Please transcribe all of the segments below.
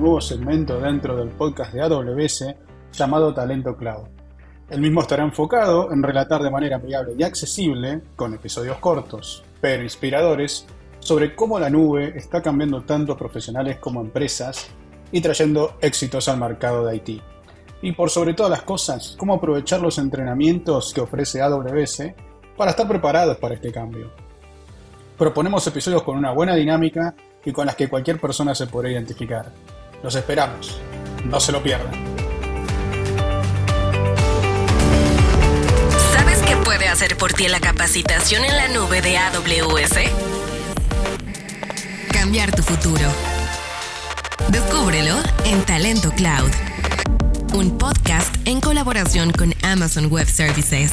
nuevo segmento dentro del podcast de AWS llamado Talento Cloud. El mismo estará enfocado en relatar de manera amigable y accesible, con episodios cortos, pero inspiradores, sobre cómo la nube está cambiando tanto a profesionales como empresas y trayendo éxitos al mercado de IT. Y por sobre todas las cosas, cómo aprovechar los entrenamientos que ofrece AWS para estar preparados para este cambio. Proponemos episodios con una buena dinámica y con las que cualquier persona se podrá identificar. Los esperamos. No se lo pierdan. ¿Sabes qué puede hacer por ti la capacitación en la nube de AWS? Cambiar tu futuro. Descúbrelo en Talento Cloud, un podcast en colaboración con Amazon Web Services.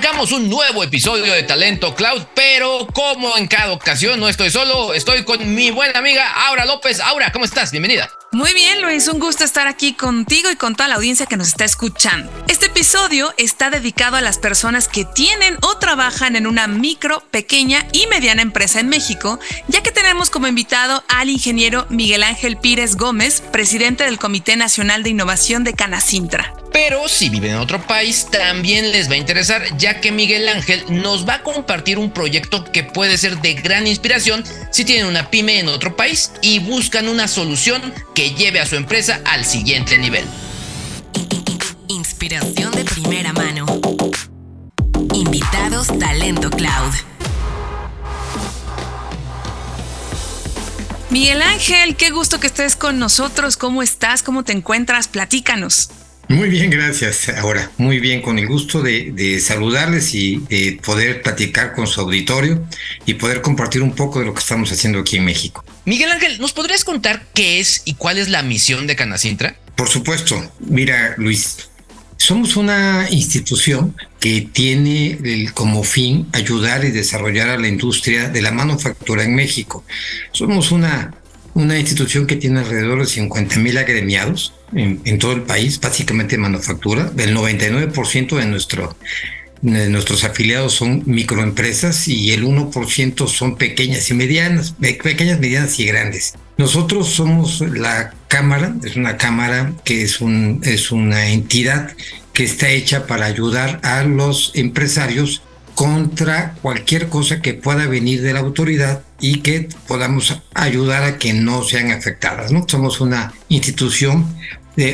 Arrancamos un nuevo episodio de Talento Cloud, pero como en cada ocasión no estoy solo, estoy con mi buena amiga Aura López. Aura, ¿cómo estás? Bienvenida. Muy bien, Luis, un gusto estar aquí contigo y con toda la audiencia que nos está escuchando. Este episodio está dedicado a las personas que tienen o trabajan en una micro, pequeña y mediana empresa en México, ya que tenemos como invitado al ingeniero Miguel Ángel Pírez Gómez, presidente del Comité Nacional de Innovación de Canacintra. Pero si viven en otro país, también les va a interesar, ya que Miguel Ángel nos va a compartir un proyecto que puede ser de gran inspiración si tienen una pyme en otro país y buscan una solución que lleve a su empresa al siguiente nivel. Inspiración de primera mano. Invitados Talento Cloud. Miguel Ángel, qué gusto que estés con nosotros. ¿Cómo estás? ¿Cómo te encuentras? Platícanos. Muy bien, gracias. Ahora, muy bien, con el gusto de, saludarles y de poder platicar con su auditorio y poder compartir un poco de lo que estamos haciendo aquí en México. Miguel Ángel, ¿nos podrías contar qué es y cuál es la misión de Canacintra? Por supuesto. Mira, Luis, somos una institución que tiene como fin ayudar y desarrollar a la industria de la manufactura en México. Somos una, una institución que tiene alrededor de 50 mil agremiados en, todo el país, básicamente manufactura. El 99% de, nuestro, de nuestros afiliados son microempresas y el 1% son pequeñas y medianas, pequeñas, medianas y grandes. Nosotros somos la cámara, es una cámara que es, un, es una entidad que está hecha para ayudar a los empresarios contra cualquier cosa que pueda venir de la autoridad y que podamos ayudar a que no sean afectadas. ¿no? Somos una institución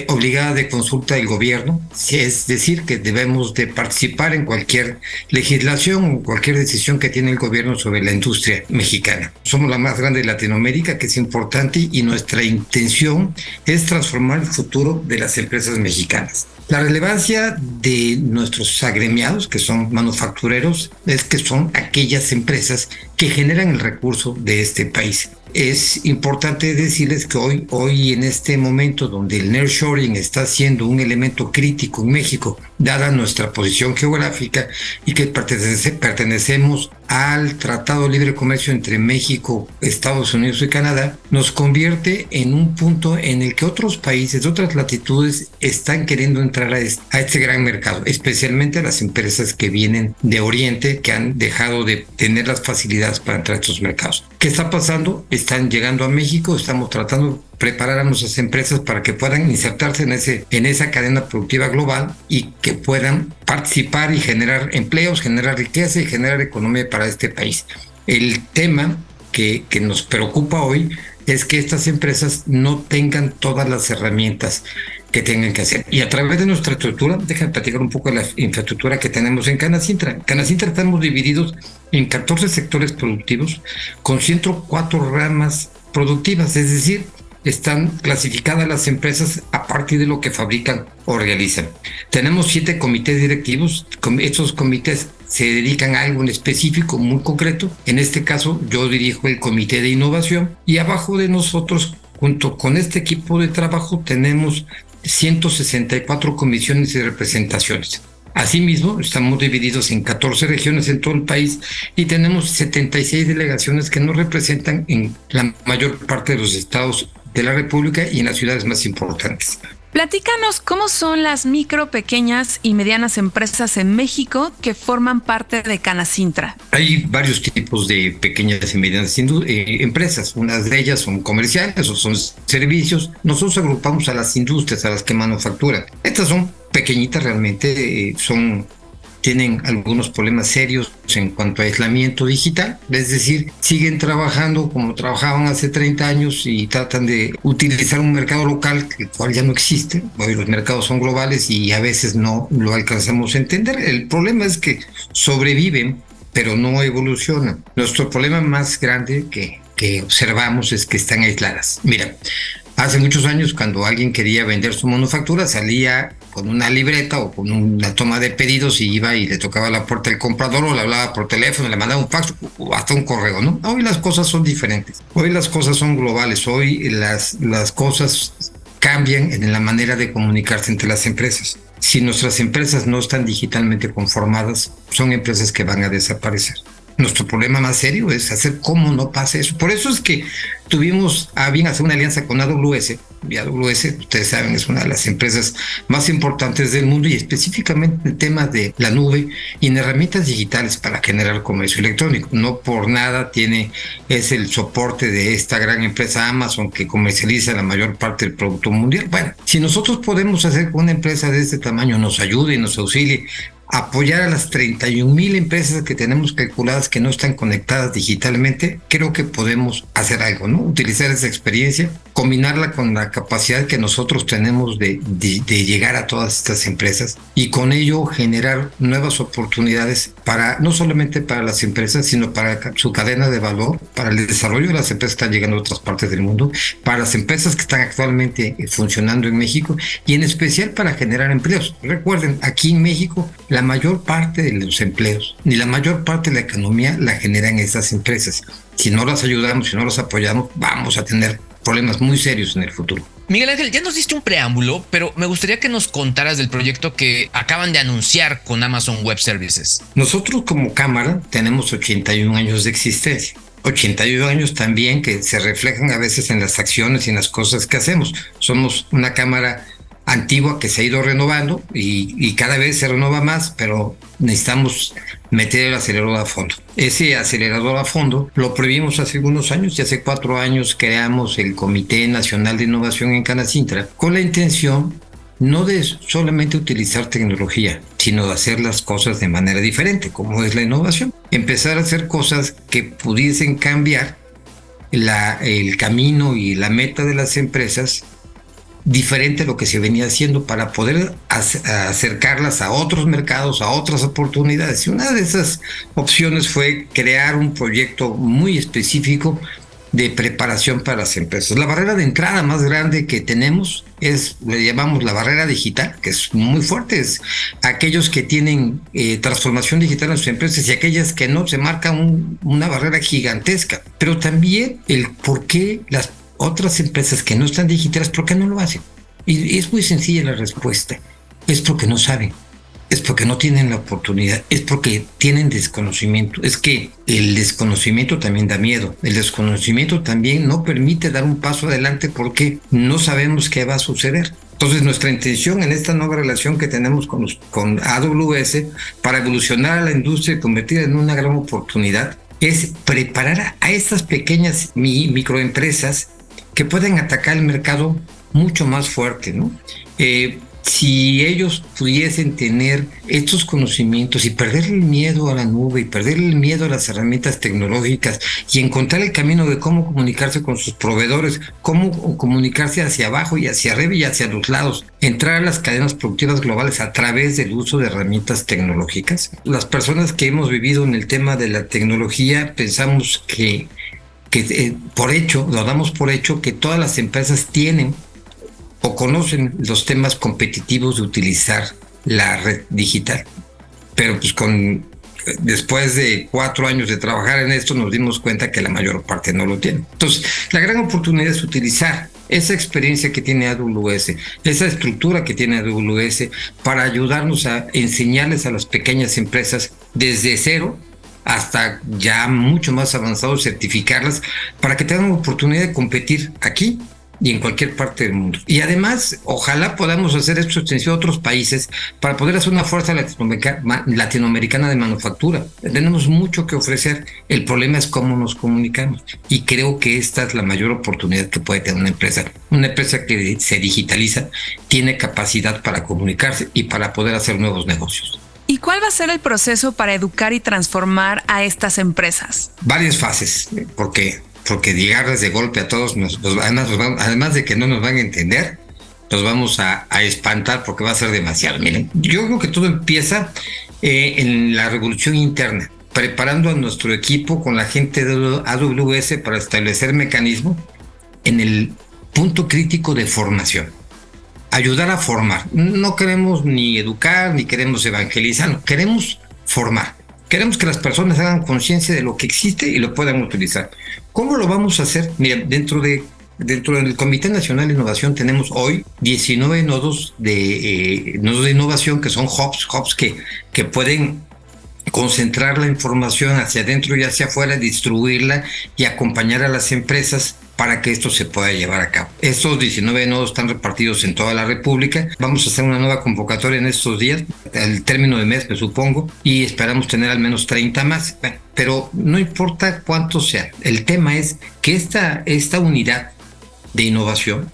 obligada de consulta del gobierno, es decir, que debemos de participar en cualquier legislación o cualquier decisión que tiene el gobierno sobre la industria mexicana. Somos la más grande de Latinoamérica, que es importante, y nuestra intención es transformar el futuro de las empresas mexicanas. La relevancia de nuestros agremiados, que son manufactureros, es que son aquellas empresas que generan el recurso de este país es importante decirles que hoy, hoy en este momento donde el nearshoring está siendo un elemento crítico en México, dada nuestra posición geográfica y que pertenecemos al Tratado de Libre Comercio entre México, Estados Unidos y Canadá, nos convierte en un punto en el que otros países, otras latitudes están queriendo entrar a este, a este gran mercado, especialmente las empresas que vienen de Oriente, que han dejado de tener las facilidades para entrar a estos mercados. ¿Qué está pasando? Están llegando a México, estamos tratando preparar a nuestras empresas para que puedan insertarse en, ese, en esa cadena productiva global y que puedan participar y generar empleos, generar riqueza y generar economía para este país. El tema que, que nos preocupa hoy es que estas empresas no tengan todas las herramientas que tengan que hacer. Y a través de nuestra estructura, déjame platicar un poco de la infraestructura que tenemos en Canacintra. En Canacintra estamos divididos en 14 sectores productivos con 104 ramas productivas, es decir, están clasificadas las empresas a partir de lo que fabrican o realizan. Tenemos siete comités directivos. Estos comités se dedican a algo en específico, muy concreto. En este caso, yo dirijo el comité de innovación y abajo de nosotros, junto con este equipo de trabajo, tenemos 164 comisiones y representaciones. Asimismo, estamos divididos en 14 regiones en todo el país y tenemos 76 delegaciones que nos representan en la mayor parte de los estados de la República y en las ciudades más importantes. Platícanos cómo son las micro, pequeñas y medianas empresas en México que forman parte de Canacintra. Hay varios tipos de pequeñas y medianas eh, empresas. Unas de ellas son comerciales o son servicios. Nosotros agrupamos a las industrias, a las que manufacturan. Estas son pequeñitas realmente, eh, son tienen algunos problemas serios en cuanto a aislamiento digital, es decir, siguen trabajando como trabajaban hace 30 años y tratan de utilizar un mercado local, el cual ya no existe. Hoy los mercados son globales y a veces no lo alcanzamos a entender. El problema es que sobreviven, pero no evolucionan. Nuestro problema más grande que, que observamos es que están aisladas. Mira, Hace muchos años, cuando alguien quería vender su manufactura, salía con una libreta o con una toma de pedidos y iba y le tocaba la puerta del comprador o le hablaba por teléfono, le mandaba un fax o hasta un correo, ¿no? Hoy las cosas son diferentes. Hoy las cosas son globales. Hoy las, las cosas cambian en la manera de comunicarse entre las empresas. Si nuestras empresas no están digitalmente conformadas, son empresas que van a desaparecer. Nuestro problema más serio es hacer cómo no pase eso. Por eso es que tuvimos a bien hacer una alianza con AWS. Y AWS, ustedes saben, es una de las empresas más importantes del mundo y específicamente en temas de la nube y en herramientas digitales para generar comercio electrónico. No por nada tiene, es el soporte de esta gran empresa Amazon que comercializa la mayor parte del producto mundial. Bueno, si nosotros podemos hacer que una empresa de este tamaño nos ayude y nos auxilie apoyar a las 31 mil empresas que tenemos calculadas que no están conectadas digitalmente, creo que podemos hacer algo, ¿no? Utilizar esa experiencia, combinarla con la capacidad que nosotros tenemos de, de, llegar a todas estas empresas y con ello generar nuevas oportunidades para, no solamente para las empresas, sino para su cadena de valor, para el desarrollo de las empresas que están llegando a otras partes del mundo, para las empresas que están actualmente eh, funcionando en México y en especial para generar empleos. Recuerden, aquí en México, la mayor parte de los empleos ni la mayor parte de la economía la generan estas empresas. Si no las ayudamos, si no las apoyamos, vamos a tener problemas muy serios en el futuro. Miguel Ángel, ya nos diste un preámbulo, pero me gustaría que nos contaras del proyecto que acaban de anunciar con Amazon Web Services. Nosotros como cámara tenemos 81 años de existencia. 81 años también que se reflejan a veces en las acciones y en las cosas que hacemos. Somos una cámara antigua que se ha ido renovando y, cada vez se renova más, pero necesitamos meter el acelerador a fondo. Ese acelerador a fondo lo previmos hace algunos años y hace cuatro años creamos el Comité Nacional de Innovación en Canacintra con la intención no de solamente utilizar tecnología, sino de hacer las cosas de manera diferente, como es la innovación. Empezar a hacer cosas que pudiesen cambiar el camino y la meta de las empresas diferente a lo que se venía haciendo para poder acercarlas a otros mercados, a otras oportunidades. Y una de esas opciones fue crear un proyecto muy específico de preparación para las empresas. La barrera de entrada más grande que tenemos es, le llamamos la barrera digital, que es muy fuerte, es aquellos que tienen eh, transformación digital en sus empresas y aquellas que no, se marca una barrera gigantesca. Pero también el por qué las otras empresas que no están digitales, ¿por qué no lo hacen? Y es muy sencilla la respuesta. Es porque no saben, es porque no tienen la oportunidad, es porque tienen desconocimiento. Es que el desconocimiento también da miedo. El desconocimiento también no permite dar un paso adelante porque no sabemos qué va a suceder. Entonces nuestra intención en esta nueva relación que tenemos con, con AWS para evolucionar a la industria y convertirla en una gran oportunidad es preparar a estas pequeñas microempresas que pueden atacar el mercado mucho más fuerte, ¿no? Eh, si ellos pudiesen tener estos conocimientos y perder el miedo a la nube y perder el miedo a las herramientas tecnológicas y encontrar el camino de cómo comunicarse con sus proveedores, cómo comunicarse hacia abajo y hacia arriba y hacia los lados, entrar a las cadenas productivas globales a través del uso de herramientas tecnológicas. Las personas que hemos vivido en el tema de la tecnología pensamos que que eh, por hecho, lo damos por hecho que todas las empresas tienen o conocen los temas competitivos de utilizar la red digital. Pero pues con después de cuatro años de trabajar en esto nos dimos cuenta que la mayor parte no lo tiene. Entonces, la gran oportunidad es utilizar esa experiencia que tiene AWS, esa estructura que tiene AWS para ayudarnos a enseñarles a las pequeñas empresas desde cero hasta ya mucho más avanzado certificarlas para que tengan oportunidad de competir aquí y en cualquier parte del mundo. Y además, ojalá podamos hacer esto extensivo a otros países para poder hacer una fuerza latinoamericana de manufactura. Tenemos mucho que ofrecer. El problema es cómo nos comunicamos. Y creo que esta es la mayor oportunidad que puede tener una empresa. Una empresa que se digitaliza tiene capacidad para comunicarse y para poder hacer nuevos negocios. ¿Y cuál va a ser el proceso para educar y transformar a estas empresas? Varias fases, porque porque llegarles de golpe a todos, además, además de que no nos van a entender, nos vamos a, espantar porque va a ser demasiado. Miren, yo creo que todo empieza eh, en la revolución interna, preparando a nuestro equipo con la gente de AWS para establecer mecanismos en el punto crítico de formación. Ayudar a formar. No queremos ni educar, ni queremos evangelizar, queremos formar. Queremos que las personas hagan conciencia de lo que existe y lo puedan utilizar. ¿Cómo lo vamos a hacer? Mira, dentro de Dentro del Comité Nacional de Innovación tenemos hoy 19 nodos de, eh, nodos de innovación que son hubs, hubs que, que pueden concentrar la información hacia adentro y hacia afuera, distribuirla y acompañar a las empresas para que esto se pueda llevar a cabo. Estos 19 nodos están repartidos en toda la República. Vamos a hacer una nueva convocatoria en estos días, al término de mes, me supongo, y esperamos tener al menos 30 más. pero no importa cuánto sea, el tema es que esta, esta unidad de innovación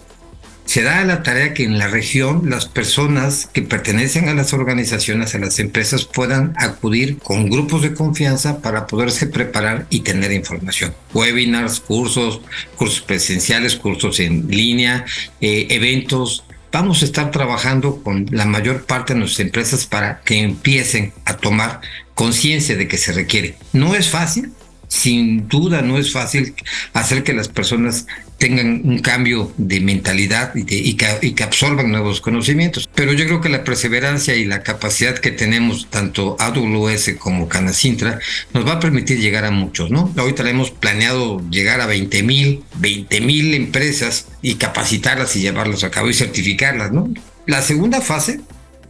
se da la tarea que en la región las personas que pertenecen a las organizaciones, a las empresas, puedan acudir con grupos de confianza para poderse preparar y tener información. Webinars, cursos, cursos presenciales, cursos en línea, eh, eventos. Vamos a estar trabajando con la mayor parte de nuestras empresas para que empiecen a tomar conciencia de que se requiere. No es fácil, sin duda no es fácil hacer que las personas tengan un cambio de mentalidad y, que, absorban nuevos conocimientos. Pero yo creo que la perseverancia y la capacidad que tenemos, tanto AWS como Canacintra, nos va a permitir llegar a muchos, ¿no? Ahorita hemos planeado llegar a 20 mil, 20 mil empresas y capacitarlas y llevarlas a cabo y certificarlas, ¿no? La segunda fase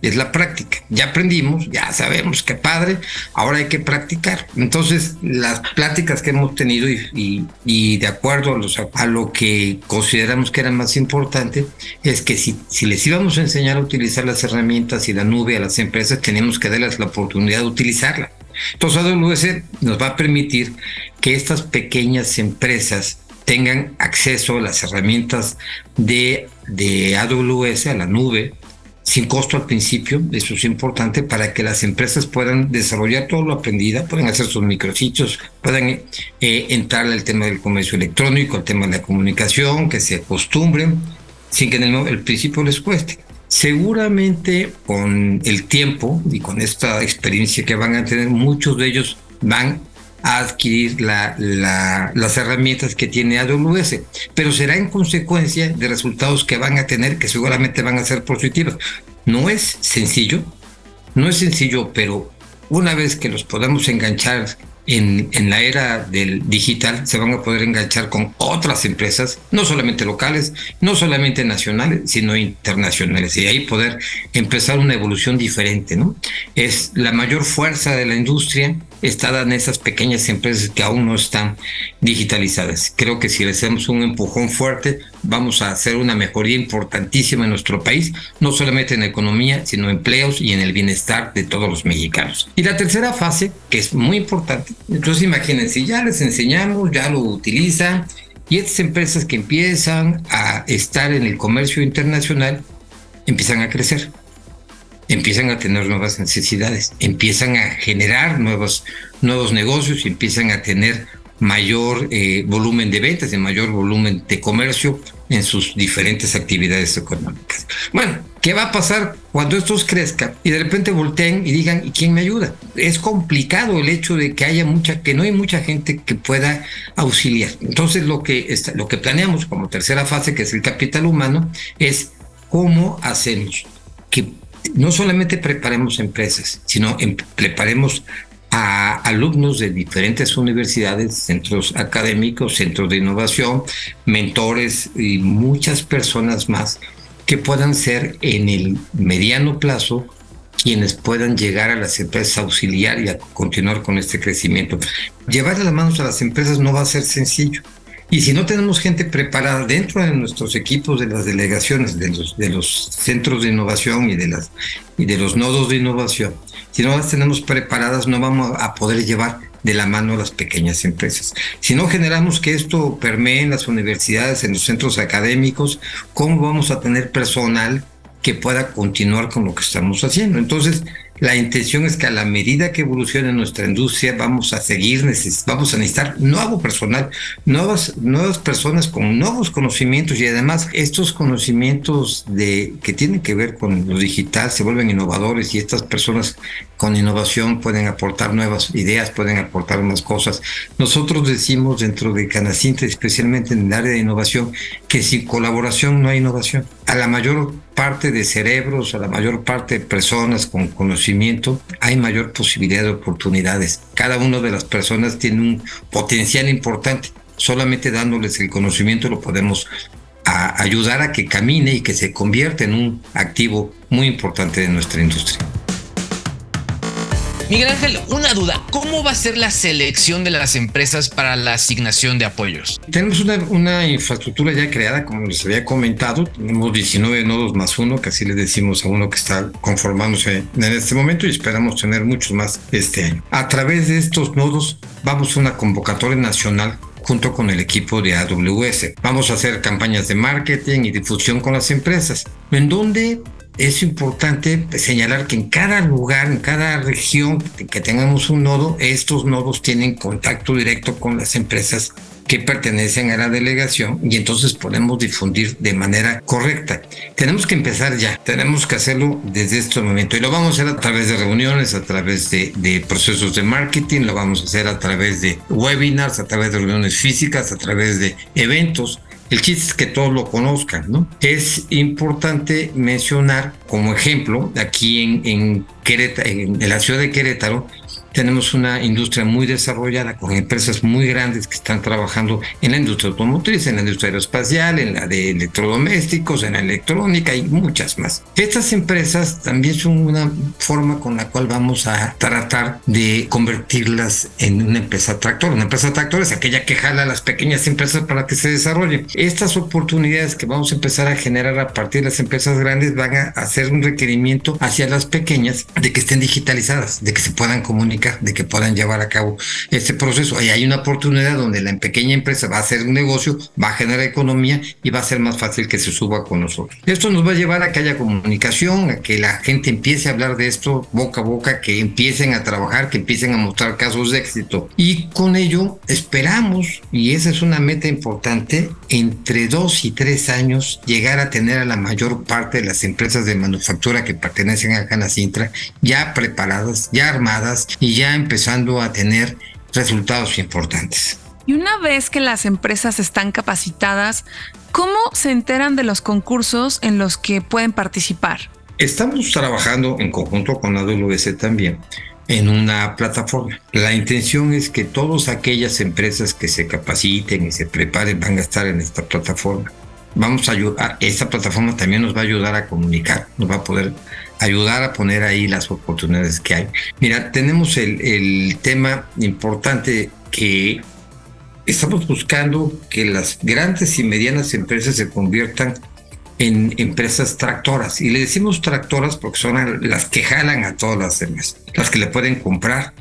es la práctica. Ya aprendimos, ya sabemos qué padre, ahora hay que practicar. Entonces, las pláticas que hemos tenido y, de acuerdo a, lo que consideramos que era más importante, es que si, si les íbamos a enseñar a utilizar las herramientas y la nube a las empresas, tenemos que darles la oportunidad de utilizarla. Entonces, AWS nos va a permitir que estas pequeñas empresas tengan acceso a las herramientas de, de AWS, a la nube, sin costo al principio, eso es importante para que las empresas puedan desarrollar todo lo aprendido, puedan hacer sus micrositios, puedan eh, entrar al tema del comercio electrónico, al tema de la comunicación, que se acostumbren, sin que en el, el principio les cueste. Seguramente con el tiempo y con esta experiencia que van a tener, muchos de ellos van a adquirir las herramientas que tiene AWS, pero será en consecuencia de resultados que van a tener que seguramente van a ser positivos. No es sencillo, no es sencillo, pero una vez que los podamos enganchar en, en, la era del digital se van a poder enganchar con otras empresas, no solamente locales, no solamente nacionales, sino internacionales, y ahí poder empezar una evolución diferente, ¿no? Es la mayor fuerza de la industria está en esas pequeñas empresas que aún no están digitalizadas. Creo que si le hacemos un empujón fuerte, vamos a hacer una mejoría importantísima en nuestro país, no solamente en economía, sino empleos y en el bienestar de todos los mexicanos. Y la tercera fase, que es muy importante, entonces imagínense, ya les enseñamos, ya lo utilizan, y estas empresas que empiezan a estar en el comercio internacional, empiezan a crecer empiezan a tener nuevas necesidades, empiezan a generar nuevos, nuevos negocios y empiezan a tener mayor eh, volumen de ventas, y mayor volumen de comercio en sus diferentes actividades económicas. Bueno, ¿qué va a pasar cuando estos crezcan y de repente volteen y digan, ¿y quién me ayuda? Es complicado el hecho de que haya mucha, que no hay mucha gente que pueda auxiliar. Entonces lo que, lo que planeamos como tercera fase, que es el capital humano, es cómo hacemos que no solamente preparemos empresas, sino em, preparemos a alumnos de diferentes universidades, centros académicos, centros de innovación, mentores y muchas personas más que puedan ser en el mediano plazo quienes puedan llegar a las empresas auxiliar y a continuar con este crecimiento. Llevar las manos a las empresas no va a ser sencillo Y si no tenemos gente preparada dentro de nuestros equipos de las delegaciones, de los, de los centros de innovación y de, y de los nodos de innovación, si no las tenemos preparadas, no vamos a poder llevar de la mano a las pequeñas empresas. Si no generamos que esto permee en las universidades, en los centros académicos, ¿cómo vamos a tener personal que pueda continuar con lo que estamos haciendo? Entonces, la intención es que a la medida que evolucione nuestra industria vamos a seguir, vamos a necesitar nuevo personal, nuevas, nuevas personas con nuevos conocimientos y además estos conocimientos de, que tienen que ver con lo digital se vuelven innovadores y estas personas con innovación pueden aportar nuevas ideas, pueden aportar más cosas. Nosotros decimos dentro de Canacintra, especialmente en el área de innovación, que sin colaboración no hay innovación. A la mayor parte de cerebros, a la mayor parte de personas con conocimiento, hay mayor posibilidad de oportunidades. Cada una de las personas tiene un potencial importante. Solamente dándoles el conocimiento lo podemos ayudar a que camine y que se convierta en un activo muy importante de nuestra industria. Miguel Ángel, una duda, ¿cómo va a ser la selección de las empresas para la asignación de apoyos? Tenemos una, infraestructura ya creada, como les había comentado, tenemos 19 nodos más uno, que así les decimos a uno que está conformándose en este momento y esperamos tener muchos más este año. A través de estos nodos vamos a una convocatoria nacional junto con el equipo de AWS. Vamos a hacer campañas de marketing y difusión con las empresas, en donde es importante señalar que en cada lugar, en cada región que tengamos un nodo, estos nodos tienen contacto directo con las empresas que pertenecen a la delegación y entonces podemos difundir de manera correcta. Tenemos que empezar ya, tenemos que hacerlo desde este momento y lo vamos a hacer a través de reuniones, a través de, de procesos de marketing, lo vamos a hacer a través de webinars, a través de reuniones físicas, a través de eventos el chiste es que todos lo conozcan, ¿no? Es importante mencionar como ejemplo, aquí en, en, Querétaro, en la ciudad de Querétaro, tenemos una industria muy desarrollada con empresas muy grandes que están trabajando en la industria automotriz, en la industria aeroespacial, en la de electrodomésticos, en la electrónica y muchas más. Estas empresas también son una forma con la cual vamos a tratar de convertirlas en una empresa tractor. Una empresa tractor es aquella que jala a las pequeñas empresas para que se desarrollen. Estas oportunidades que vamos a empezar a generar a partir de las empresas grandes van a hacer un requerimiento hacia las pequeñas de que estén digitalizadas, de que se puedan comunicar de que puedan llevar a cabo este proceso. Ahí hay una oportunidad donde la pequeña empresa va a hacer un negocio, va a generar economía y va a ser más fácil que se suba con nosotros. Esto nos va a llevar a que haya comunicación, a que la gente empiece a hablar de esto boca a boca, que empiecen a trabajar, que empiecen a mostrar casos de éxito. Y con ello esperamos, y esa es una meta importante, entre dos y tres años llegar a tener a la mayor parte de las empresas de manufactura que pertenecen a Canacintra ya preparadas, ya armadas y ya empezando a tener resultados importantes. Y una vez que las empresas están capacitadas, ¿cómo se enteran de los concursos en los que pueden participar? Estamos trabajando en conjunto con AWS también en una plataforma. La intención es que todas aquellas empresas que se capaciten y se preparen van a estar en esta plataforma. Vamos a ayudar, esta plataforma también nos va a ayudar a comunicar, nos va a poder ayudar a poner ahí las oportunidades que hay. Mira, tenemos el, tema importante que estamos buscando que las grandes y medianas empresas se conviertan en empresas tractoras. Y le decimos tractoras porque son las que jalan a todas las demás, las que le pueden comprar,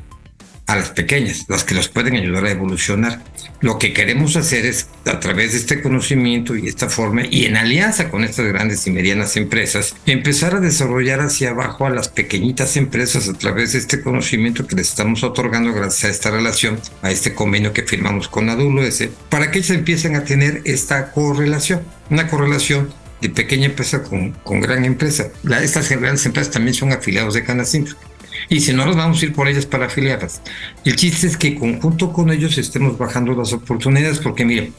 a las pequeñas, las que los pueden ayudar a evolucionar. Lo que queremos hacer es, a través de este conocimiento y esta forma, y en alianza con estas grandes y medianas empresas, empezar a desarrollar hacia abajo a las pequeñitas empresas a través de este conocimiento que les estamos otorgando gracias a esta relación, a este convenio que firmamos con AWS, para que ellos empiecen a tener esta correlación, una correlación de pequeña empresa con, gran empresa. Estas grandes empresas también son afiliados de Canacintra y si no, nos vamos a ir por ellas para afiliarlas. El chiste es que conjunto con ellos estemos bajando las oportunidades, porque mire,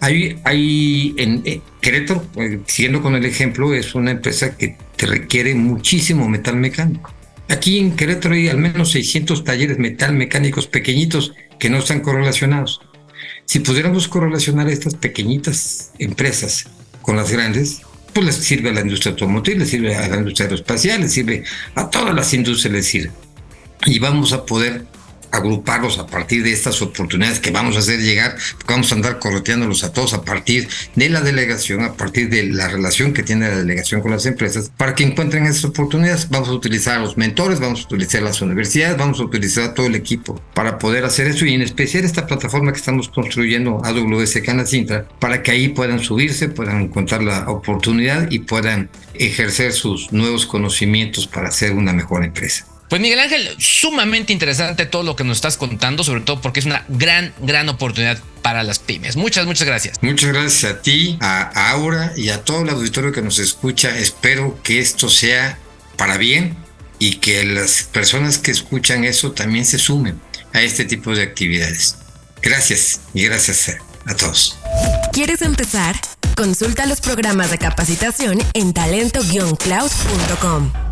hay, hay en eh, Querétaro, eh, siguiendo con el ejemplo, es una empresa que te requiere muchísimo metal mecánico. Aquí en Querétaro hay al menos 600 talleres metal mecánicos pequeñitos que no están correlacionados. Si pudiéramos correlacionar estas pequeñitas empresas con las grandes, pues les sirve a la industria automotriz, les sirve a la industria aeroespacial, les sirve a todas las industrias, les sirve. Y vamos a poder agruparlos a partir de estas oportunidades que vamos a hacer llegar, vamos a andar correteándolos a todos a partir de la delegación, a partir de la relación que tiene la delegación con las empresas, para que encuentren esas oportunidades. Vamos a utilizar a los mentores, vamos a utilizar las universidades, vamos a utilizar todo el equipo para poder hacer eso y en especial esta plataforma que estamos construyendo AWS Canacintra, para que ahí puedan subirse, puedan encontrar la oportunidad y puedan ejercer sus nuevos conocimientos para ser una mejor empresa. Pues Miguel Ángel, sumamente interesante todo lo que nos estás contando, sobre todo porque es una gran, gran oportunidad para las pymes. Muchas, muchas gracias. Muchas gracias a ti, a Aura y a todo el auditorio que nos escucha. Espero que esto sea para bien y que las personas que escuchan eso también se sumen a este tipo de actividades. Gracias y gracias a todos. ¿Quieres empezar? Consulta los programas de capacitación en talento-cloud.com.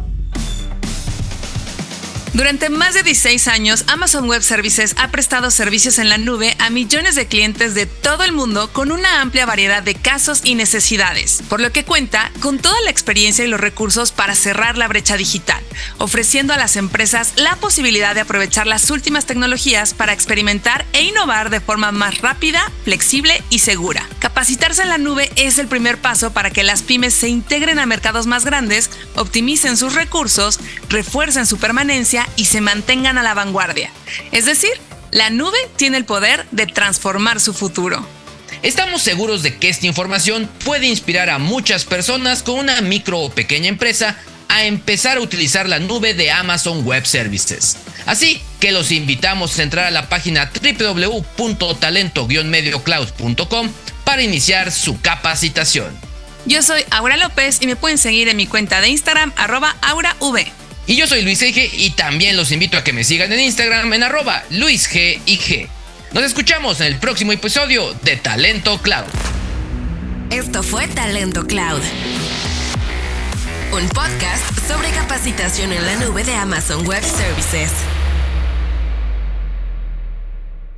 Durante más de 16 años, Amazon Web Services ha prestado servicios en la nube a millones de clientes de todo el mundo con una amplia variedad de casos y necesidades, por lo que cuenta con toda la experiencia y los recursos para cerrar la brecha digital, ofreciendo a las empresas la posibilidad de aprovechar las últimas tecnologías para experimentar e innovar de forma más rápida, flexible y segura. Capacitarse en la nube es el primer paso para que las pymes se integren a mercados más grandes, optimicen sus recursos, refuercen su permanencia y se mantengan a la vanguardia. Es decir, la nube tiene el poder de transformar su futuro. Estamos seguros de que esta información puede inspirar a muchas personas con una micro o pequeña empresa a empezar a utilizar la nube de Amazon Web Services. Así que los invitamos a entrar a la página www.talento-mediocloud.com para iniciar su capacitación. Yo soy Aura López y me pueden seguir en mi cuenta de Instagram arroba aurav. Y yo soy Luis G y también los invito a que me sigan en Instagram en arroba luisgig. Nos escuchamos en el próximo episodio de Talento Cloud. Esto fue Talento Cloud. Un podcast sobre capacitación en la nube de Amazon Web Services.